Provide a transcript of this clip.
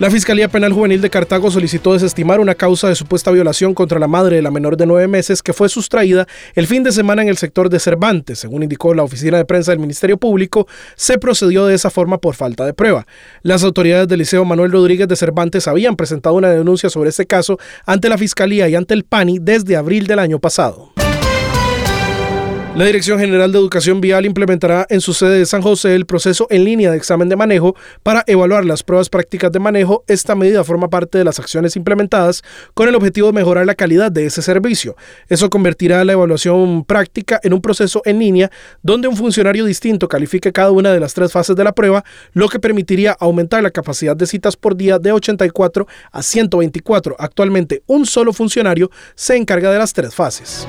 La Fiscalía Penal Juvenil de Cartago solicitó desestimar una causa de supuesta violación contra la madre de la menor de nueve meses que fue sustraída el fin de semana en el sector de Cervantes. Según indicó la oficina de prensa del Ministerio Público, se procedió de esa forma por falta de prueba. Las autoridades del Liceo Manuel Rodríguez de Cervantes habían presentado una denuncia sobre este caso ante la Fiscalía y ante el PANI desde abril del año pasado. La Dirección General de Educación Vial implementará en su sede de San José el proceso en línea de examen de manejo para evaluar las pruebas prácticas de manejo. Esta medida forma parte de las acciones implementadas con el objetivo de mejorar la calidad de ese servicio. Eso convertirá la evaluación práctica en un proceso en línea donde un funcionario distinto califique cada una de las tres fases de la prueba, lo que permitiría aumentar la capacidad de citas por día de 84 a 124. Actualmente, un solo funcionario se encarga de las tres fases.